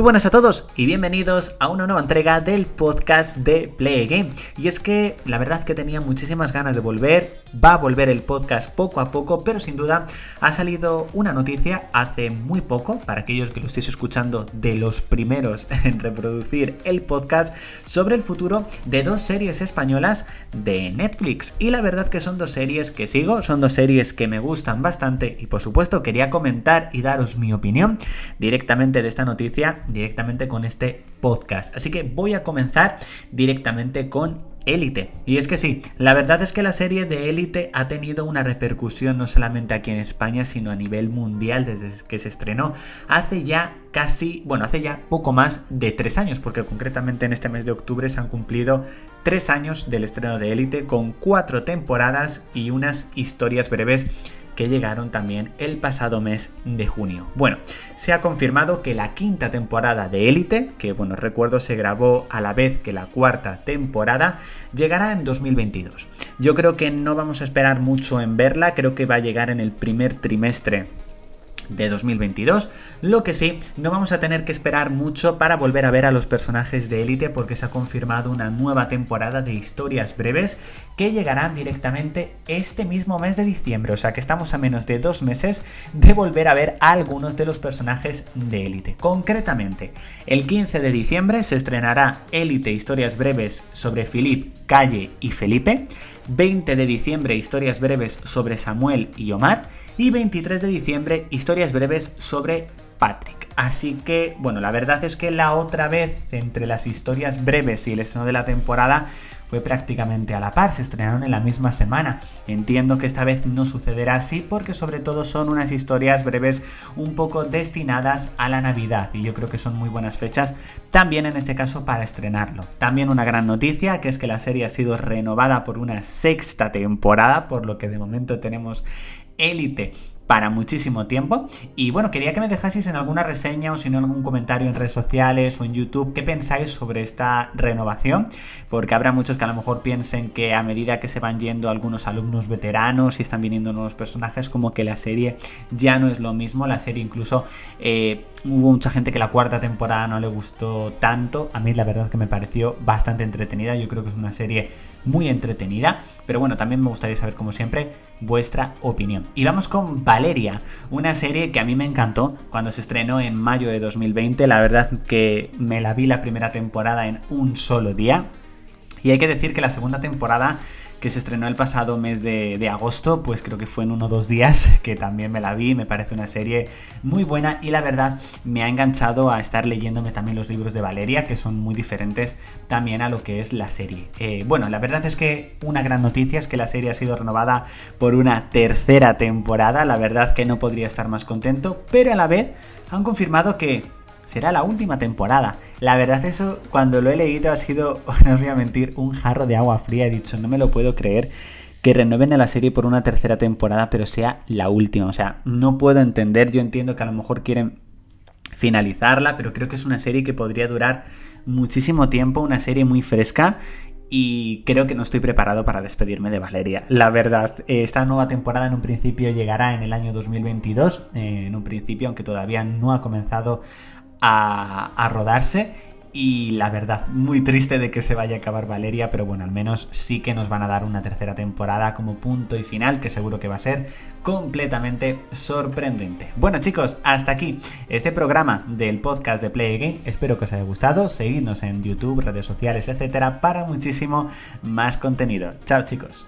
Muy buenas a todos y bienvenidos a una nueva entrega del podcast de Play Game. Y es que la verdad que tenía muchísimas ganas de volver, va a volver el podcast poco a poco, pero sin duda ha salido una noticia hace muy poco, para aquellos que lo estéis escuchando de los primeros en reproducir el podcast, sobre el futuro de dos series españolas de Netflix. Y la verdad que son dos series que sigo, son dos series que me gustan bastante y por supuesto quería comentar y daros mi opinión directamente de esta noticia directamente con este podcast. Así que voy a comenzar directamente con Élite. Y es que sí, la verdad es que la serie de Élite ha tenido una repercusión no solamente aquí en España, sino a nivel mundial desde que se estrenó hace ya casi, bueno, hace ya poco más de tres años, porque concretamente en este mes de octubre se han cumplido tres años del estreno de Élite con cuatro temporadas y unas historias breves que llegaron también el pasado mes de junio. Bueno, se ha confirmado que la quinta temporada de Élite, que bueno, recuerdo se grabó a la vez que la cuarta temporada, llegará en 2022. Yo creo que no vamos a esperar mucho en verla, creo que va a llegar en el primer trimestre de 2022. Lo que sí, no vamos a tener que esperar mucho para volver a ver a los personajes de élite porque se ha confirmado una nueva temporada de historias breves que llegarán directamente este mismo mes de diciembre. O sea que estamos a menos de dos meses de volver a ver a algunos de los personajes de élite. Concretamente, el 15 de diciembre se estrenará Élite Historias Breves sobre Philip, Calle y Felipe. 20 de diciembre historias breves sobre Samuel y Omar y 23 de diciembre historias breves sobre Patrick. Así que, bueno, la verdad es que la otra vez entre las historias breves y el estreno de la temporada fue prácticamente a la par, se estrenaron en la misma semana. Entiendo que esta vez no sucederá así porque sobre todo son unas historias breves un poco destinadas a la Navidad y yo creo que son muy buenas fechas también en este caso para estrenarlo. También una gran noticia que es que la serie ha sido renovada por una sexta temporada, por lo que de momento tenemos élite para muchísimo tiempo. Y bueno, quería que me dejaseis en alguna reseña o si no algún comentario en redes sociales o en YouTube qué pensáis sobre esta renovación, porque habrá muchos que a lo mejor piensen que a medida que se van yendo algunos alumnos veteranos y están viniendo nuevos personajes, como que la serie ya no es lo mismo. La serie incluso eh, hubo mucha gente que la cuarta temporada no le gustó tanto. A mí la verdad que me pareció bastante entretenida. Yo creo que es una serie muy entretenida. Pero bueno, también me gustaría saber, como siempre, vuestra opinión. Y vamos con Valeria, una serie que a mí me encantó cuando se estrenó en mayo de 2020. La verdad que me la vi la primera temporada en un solo día. Y hay que decir que la segunda temporada que se estrenó el pasado mes de, agosto, pues creo que fue en uno o dos días, que también me la vi, me parece una serie muy buena y la verdad me ha enganchado a estar leyéndome también los libros de Valeria, que son muy diferentes también a lo que es la serie. Eh, bueno, la verdad es que una gran noticia es que la serie ha sido renovada por una tercera temporada, la verdad que no podría estar más contento, pero a la vez han confirmado que será la última temporada. La verdad eso, cuando lo he leído ha sido, no os voy a mentir, un jarro de agua fría. He dicho, no me lo puedo creer que renueven a la serie por una tercera temporada, pero sea la última. O sea, no puedo entender, yo entiendo que a lo mejor quieren finalizarla, pero creo que es una serie que podría durar muchísimo tiempo, una serie muy fresca y creo que no estoy preparado para despedirme de Valeria. La verdad, esta nueva temporada en un principio llegará en el año 2022, eh, en un principio, aunque todavía no ha comenzado a, rodarse y la verdad, muy triste de que se vaya a acabar Valeria, pero bueno, al menos sí que nos van a dar una tercera temporada como punto y final, que seguro que va a ser completamente sorprendente. Bueno chicos, hasta aquí este programa del podcast de Play Game. Espero que os haya gustado. Seguidnos en YouTube, redes sociales, etcétera, para muchísimo más contenido. Chao chicos.